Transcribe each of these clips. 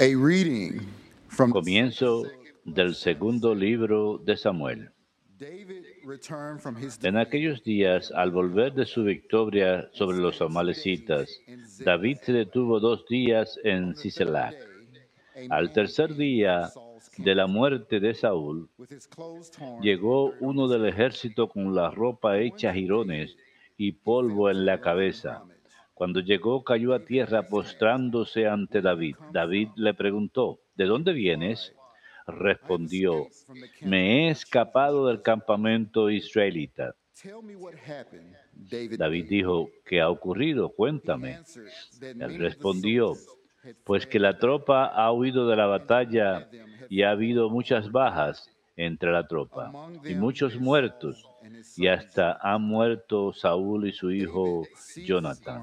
A reading from Comienzo del segundo libro de Samuel. David returned from his En aquellos días, al volver de su victoria sobre los amalecitas, David se detuvo dos días en Siselac. Al tercer día de la muerte de Saúl, llegó uno del ejército con la ropa hecha jirones y polvo en la cabeza. Cuando llegó, cayó a tierra postrándose ante David. David le preguntó, ¿de dónde vienes? Respondió, me he escapado del campamento israelita. David dijo, ¿qué ha ocurrido? Cuéntame. Él respondió, pues que la tropa ha huido de la batalla y ha habido muchas bajas entre la tropa. Y muchos muertos, y hasta han muerto Saúl y su hijo Jonathan.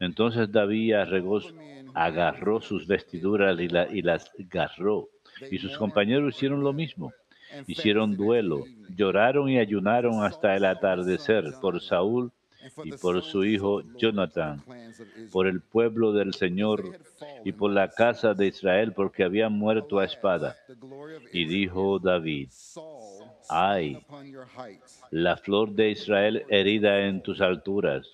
Entonces David arregó- agarró sus vestiduras y, la- y las agarró, y sus compañeros hicieron lo mismo. Hicieron duelo, lloraron y ayunaron hasta el atardecer por Saúl y por su hijo Jonathan, por el pueblo del Señor y por la casa de Israel, porque habían muerto a espada. Y dijo David, ay, la flor de Israel herida en tus alturas.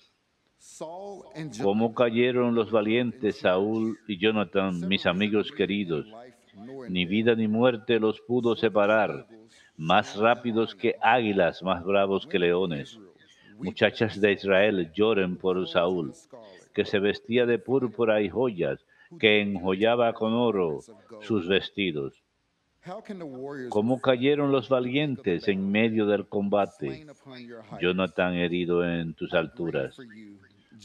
Cómo cayeron los valientes Saúl y Jonathan, mis amigos queridos. Ni vida ni muerte los pudo separar. Más rápidos que águilas, más bravos que leones. Muchachas de Israel lloren por Saúl, que se vestía de púrpura y joyas, que enjollaba con oro sus vestidos. Cómo cayeron los valientes en medio del combate. Jonathan herido en tus alturas.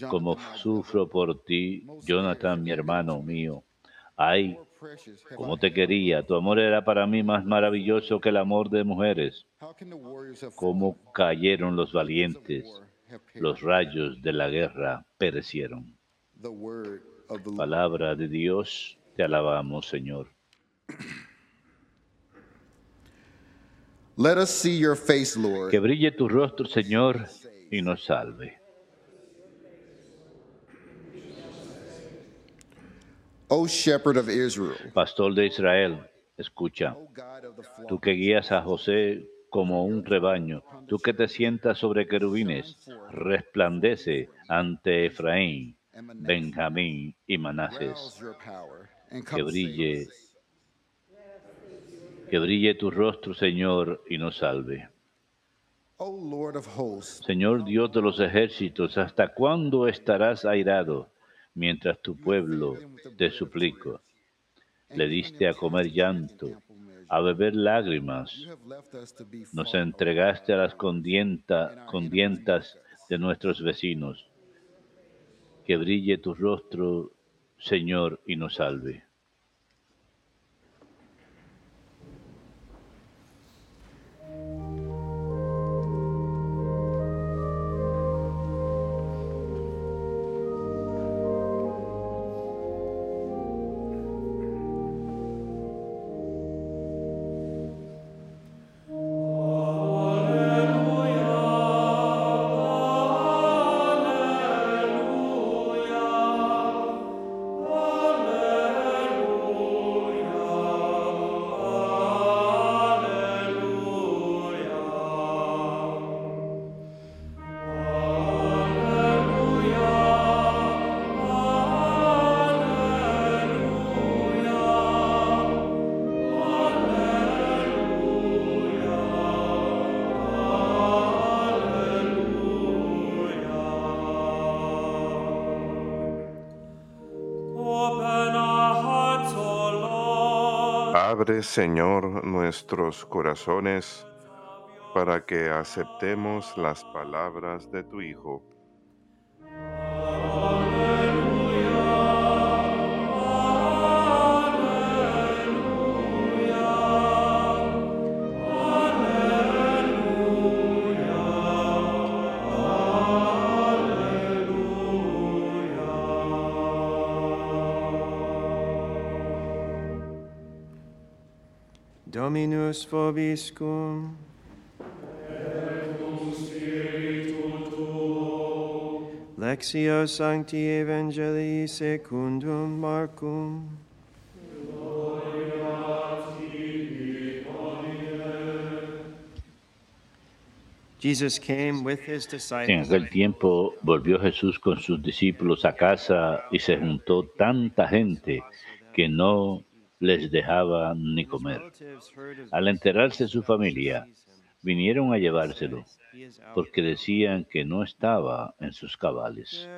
Como sufro por ti, Jonathan, mi hermano mío. Ay, I te quería. Tu amor era para mí más maravilloso que el amor de mujeres. Cómo cayeron los valientes. Los rayos de la guerra perecieron. Palabra de Dios, te alabamos, Señor. Let us see your face, Lord. Que brille tu rostro, Señor, y nos salve. O shepherd of Israel, Pastor de Israel, escucha. Tú que guías a José como un rebaño, tú que te sientas sobre querubines, resplandece ante Efraín, Benjamín y Manases. Que brille, que brille tu rostro, Señor, y nos salve. O Lord of hosts, Señor Dios de los ejércitos, ¿hasta cuándo estarás airado mientras tu pueblo te suplico? Le diste a comer llanto, a beber lágrimas, nos entregaste a las condienta- condientas de nuestros vecinos. Que brille tu rostro, Señor, y nos salve. Señor, nuestros corazones para que aceptemos las palabras de tu Hijo. vobiscum. Lexio Sancti Evangelii secundum Marcum. En aquel tiempo volvió Jesús con sus discípulos a casa y se juntó tanta gente que no les dejaba ni comer. Al enterarse su familia, vinieron a llevárselo porque decían que no estaba en sus cabales.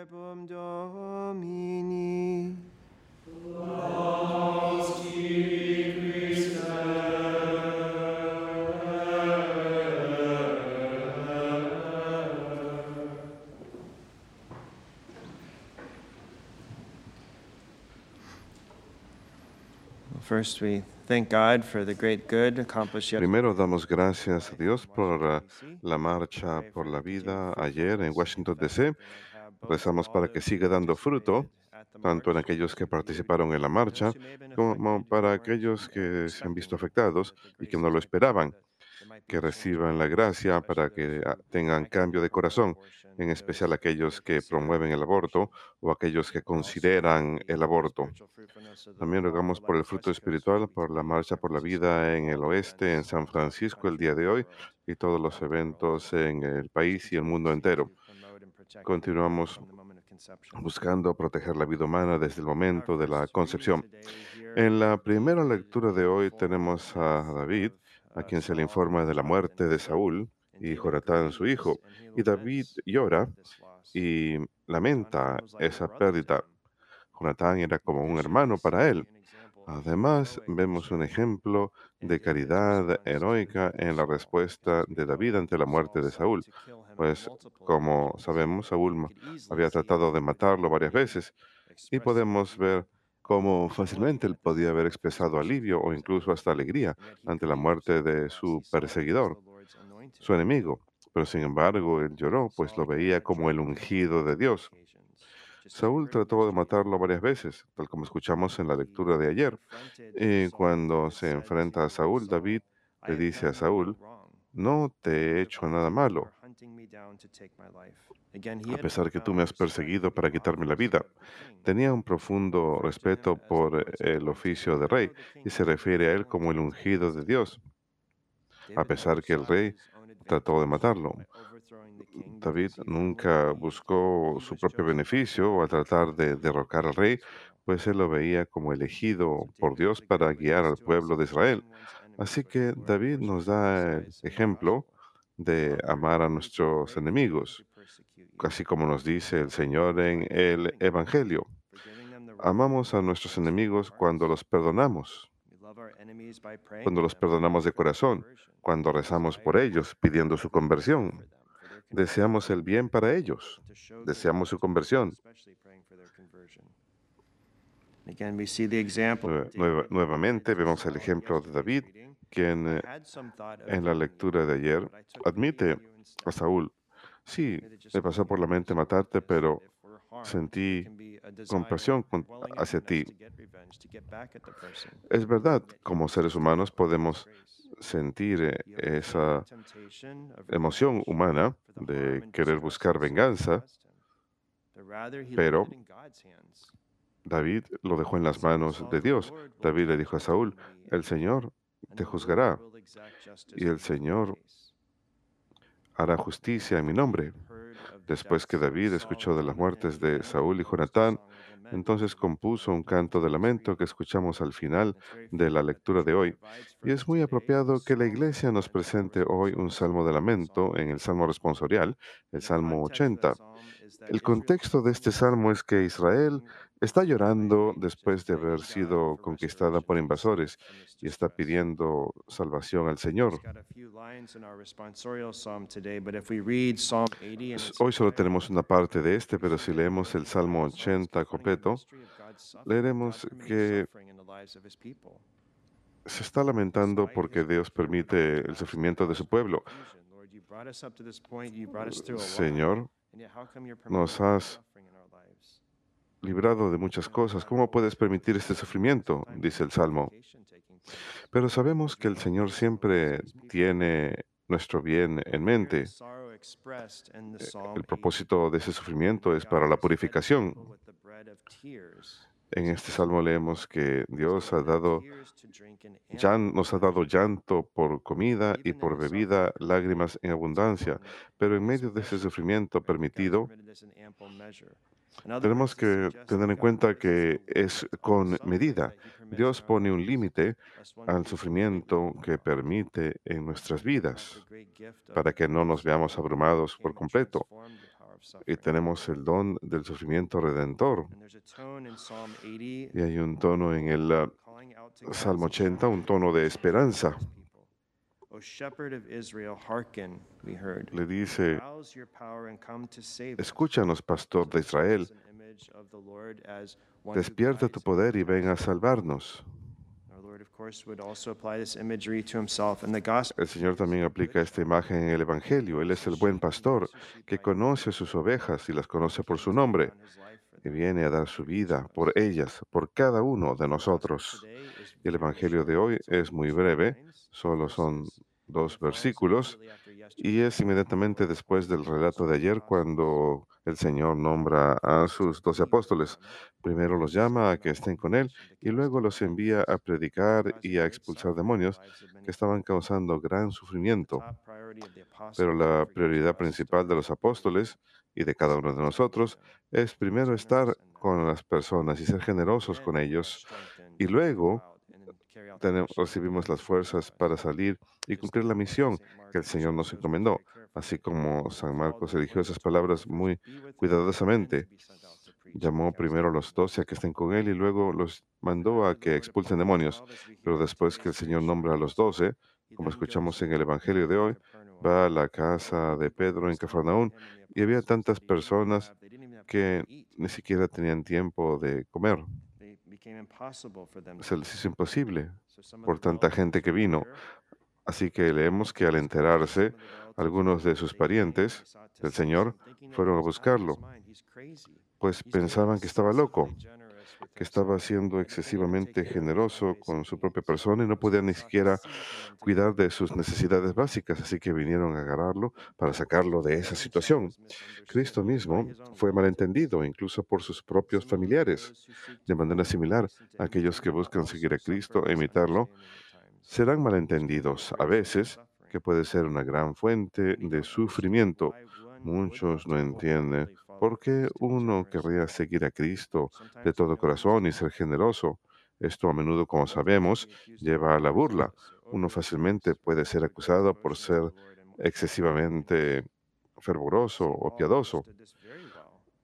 Primero damos gracias a Dios por la marcha por la vida ayer en Washington, D.C. Rezamos para que siga dando fruto, tanto en aquellos que participaron en la marcha como para aquellos que se han visto afectados y que no lo esperaban, que reciban la gracia para que ah, tengan cambio de corazón, en especial aquellos que promueven el aborto o aquellos que consideran el aborto. También rogamos por el fruto espiritual, por la marcha por la vida en el oeste, en San Francisco el día de hoy y todos los eventos en el país y el mundo entero. Continuamos buscando proteger la vida humana desde el momento de la concepción. En la primera lectura de hoy tenemos a David, a quien se le informa de la muerte de Saúl y Jonatán, su hijo, y David llora y lamenta esa pérdida. Jonatán era como un hermano para él. Además, vemos un ejemplo de caridad heroica en la respuesta de David ante la muerte de Saúl, pues como sabemos, Saúl había tratado de matarlo varias veces y podemos ver cómo fácilmente él podía haber expresado alivio o incluso hasta alegría ante la muerte de su perseguidor, su enemigo. Pero sin embargo, él lloró, pues lo veía como el ungido de Dios. Saúl trató de matarlo varias veces, tal como escuchamos en la lectura de ayer. Y cuando se enfrenta a Saúl, David le dice a Saúl, no te he hecho nada malo, a pesar que tú me has perseguido para quitarme la vida. Tenía un profundo respeto por el oficio de rey y se refiere a él como el ungido de Dios, a pesar que el rey trató de matarlo. David nunca buscó su propio beneficio al tratar de derrocar al rey, pues él lo veía como elegido por Dios para guiar al pueblo de Israel. Así que David nos da el ejemplo de amar a nuestros enemigos, así como nos dice el Señor en el Evangelio. Amamos a nuestros enemigos cuando los perdonamos, cuando los perdonamos de corazón, cuando rezamos por ellos pidiendo su conversión. Deseamos el bien para ellos, deseamos su conversión. Nue- nueva- nuevamente vemos el ejemplo de David, quien eh, en la lectura de ayer admite a Saúl, sí, me pasó por la mente matarte, pero sentí compasión hacia ti. Es verdad, como seres humanos podemos sentir eh, esa emoción humana de querer buscar venganza. pero David lo dejó en las manos de Dios. David le dijo a Saúl, el Señor te juzgará y el Señor hará justicia en mi nombre. Después que David escuchó de las muertes de Saúl y Jonatán, entonces compuso un canto de lamento que escuchamos al final de la lectura de hoy. Y es muy apropiado que la iglesia nos presente hoy un salmo de lamento en el salmo responsorial, el salmo 80. El contexto de este salmo es que Israel está llorando después de haber sido conquistada por invasores y está pidiendo salvación al Señor. Hoy solo tenemos una parte de este, pero si leemos el Salmo 80 completo, leeremos que se está lamentando porque Dios permite el sufrimiento de su pueblo. Señor, nos has librado de muchas cosas. ¿Cómo puedes permitir este sufrimiento? Dice el Salmo. Pero sabemos que el Señor siempre tiene nuestro bien en mente. El propósito de ese sufrimiento es para la purificación. En este salmo leemos que Dios ha dado, nos ha dado llanto por comida y por bebida, lágrimas en abundancia, pero en medio de ese sufrimiento permitido, tenemos que tener en cuenta que es con medida. Dios pone un límite al sufrimiento que permite en nuestras vidas para que no nos veamos abrumados por completo. Y tenemos el don del sufrimiento redentor. Y hay un tono en el ah, Salmo 80, un tono de esperanza. Le dice, escúchanos, pastor de Israel, despierta tu poder y ven a salvarnos. Our Lord, of course, would also apply this imagery to himself in the gospel. El Señor también aplica esta imagen en el Evangelio. Él es el buen pastor que conoce a sus ovejas y las conoce por su nombre, y viene a dar su vida por ellas, por cada uno de nosotros. Y el Evangelio de hoy es muy breve, solo son dos versículos, y es inmediatamente después del relato de ayer cuando el Señor nombra a sus doce apóstoles. Primero los llama a que estén con Él y luego los envía a predicar y a expulsar demonios que estaban causando gran sufrimiento. Pero la prioridad principal de los apóstoles y de cada uno de nosotros es primero estar con las personas y ser generosos con ellos. y luego tenemos- recibimos las fuerzas para salir y cumplir la misión que el Señor nos encomendó, así como San Marcos eligió esas palabras muy cuidadosamente. Llamó primero a los doce a que estén con él y luego los mandó a que expulsen demonios. Pero después que el Señor nombra a los doce, como escuchamos en el Evangelio de hoy, va a la casa de Pedro en Cafarnaún y había tantas personas que ni siquiera tenían tiempo de comer. Se les hizo imposible por tanta gente que vino. Así que leemos que al enterarse, algunos de sus parientes del Señor fueron a buscarlo, pues pensaban que estaba loco, que estaba siendo excesivamente generoso con su propia persona y no podía ni siquiera cuidar de sus necesidades básicas, así que vinieron a agarrarlo para sacarlo de esa situación. Cristo mismo fue malentendido incluso por sus propios familiares. De manera similar, aquellos que buscan seguir a Cristo e imitarlo serán malentendidos a veces, que puede ser una gran fuente de sufrimiento. Muchos no entienden por qué uno querría seguir a Cristo de todo corazón y ser generoso. Esto a menudo, como sabemos, lleva a la burla. Uno fácilmente puede ser acusado por ser excesivamente fervoroso o piadoso.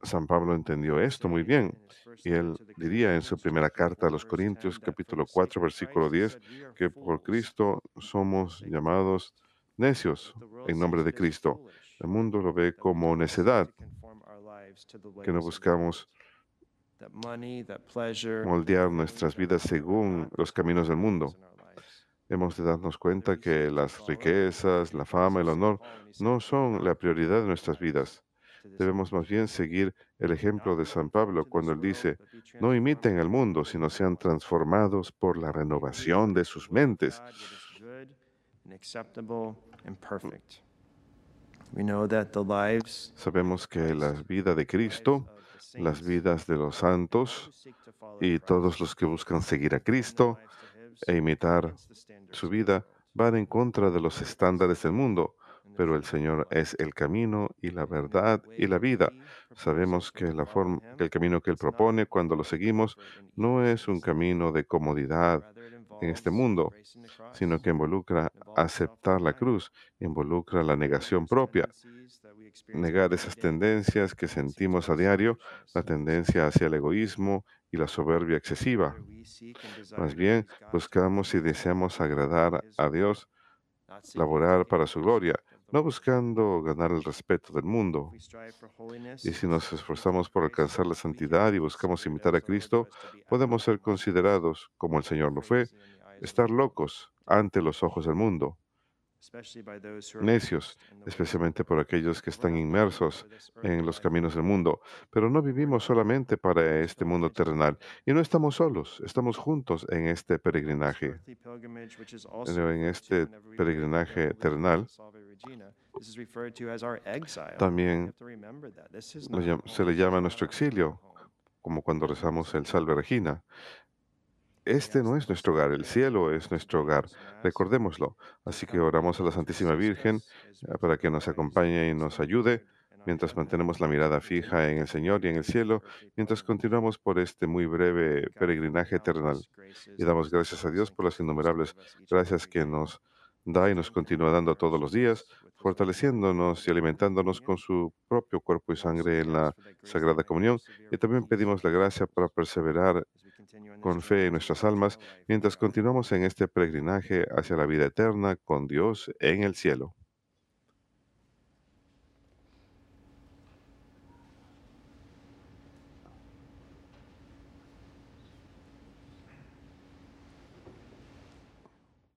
San Pablo entendió esto muy bien y él diría en su primera carta a los Corintios capítulo 4 versículo 10 que por Cristo somos llamados necios en nombre de Cristo. El mundo lo ve como necedad, que no buscamos moldear nuestras vidas según los caminos del mundo. Hemos de darnos cuenta que las riquezas, la fama, el honor no son la prioridad de nuestras vidas. Debemos más bien seguir el ejemplo de San Pablo cuando él dice, no imiten al mundo, sino sean transformados por la renovación de sus mentes. Sabemos que la vida de Cristo, las vidas de los santos y todos los que buscan seguir a Cristo e imitar su vida van en contra de los estándares del mundo, pero el Señor es el camino y la verdad y la vida. Sabemos que, la forma, el camino que Él propone cuando lo seguimos no es un camino de comodidad en este mundo, sino que involucra aceptar la cruz, involucra la negación propia, negar esas tendencias que sentimos a diario, la tendencia hacia el egoísmo y la soberbia excesiva. Más bien, buscamos y deseamos agradar a Dios, laborar para su gloria, no buscando ganar el respeto del mundo. Y si nos esforzamos por alcanzar la santidad y buscamos imitar a Cristo, podemos ser considerados, como el Señor lo fue, estar locos ante los ojos del mundo, necios, especialmente por aquellos que están inmersos en los caminos del mundo. Pero no vivimos solamente para este mundo terrenal y no estamos solos, estamos juntos en este peregrinaje. En este peregrinaje terrenal también se le llama nuestro exilio. como cuando rezamos el Salve Regina. Este no es nuestro hogar, el cielo es nuestro hogar. Recordémoslo. Así que oramos a la Santísima Virgen eh, para que nos acompañe y nos ayude mientras mantenemos la mirada fija en el Señor y en el cielo, mientras continuamos por este muy breve peregrinaje terrenal. Y damos gracias a Dios por las innumerables gracias que nos da y nos continúa dando todos los días, fortaleciéndonos y alimentándonos con su propio cuerpo y sangre en la Sagrada Comunión. Y también pedimos la gracia para perseverar con fe en nuestras almas mientras continuamos en este peregrinaje hacia la vida eterna con Dios en el cielo.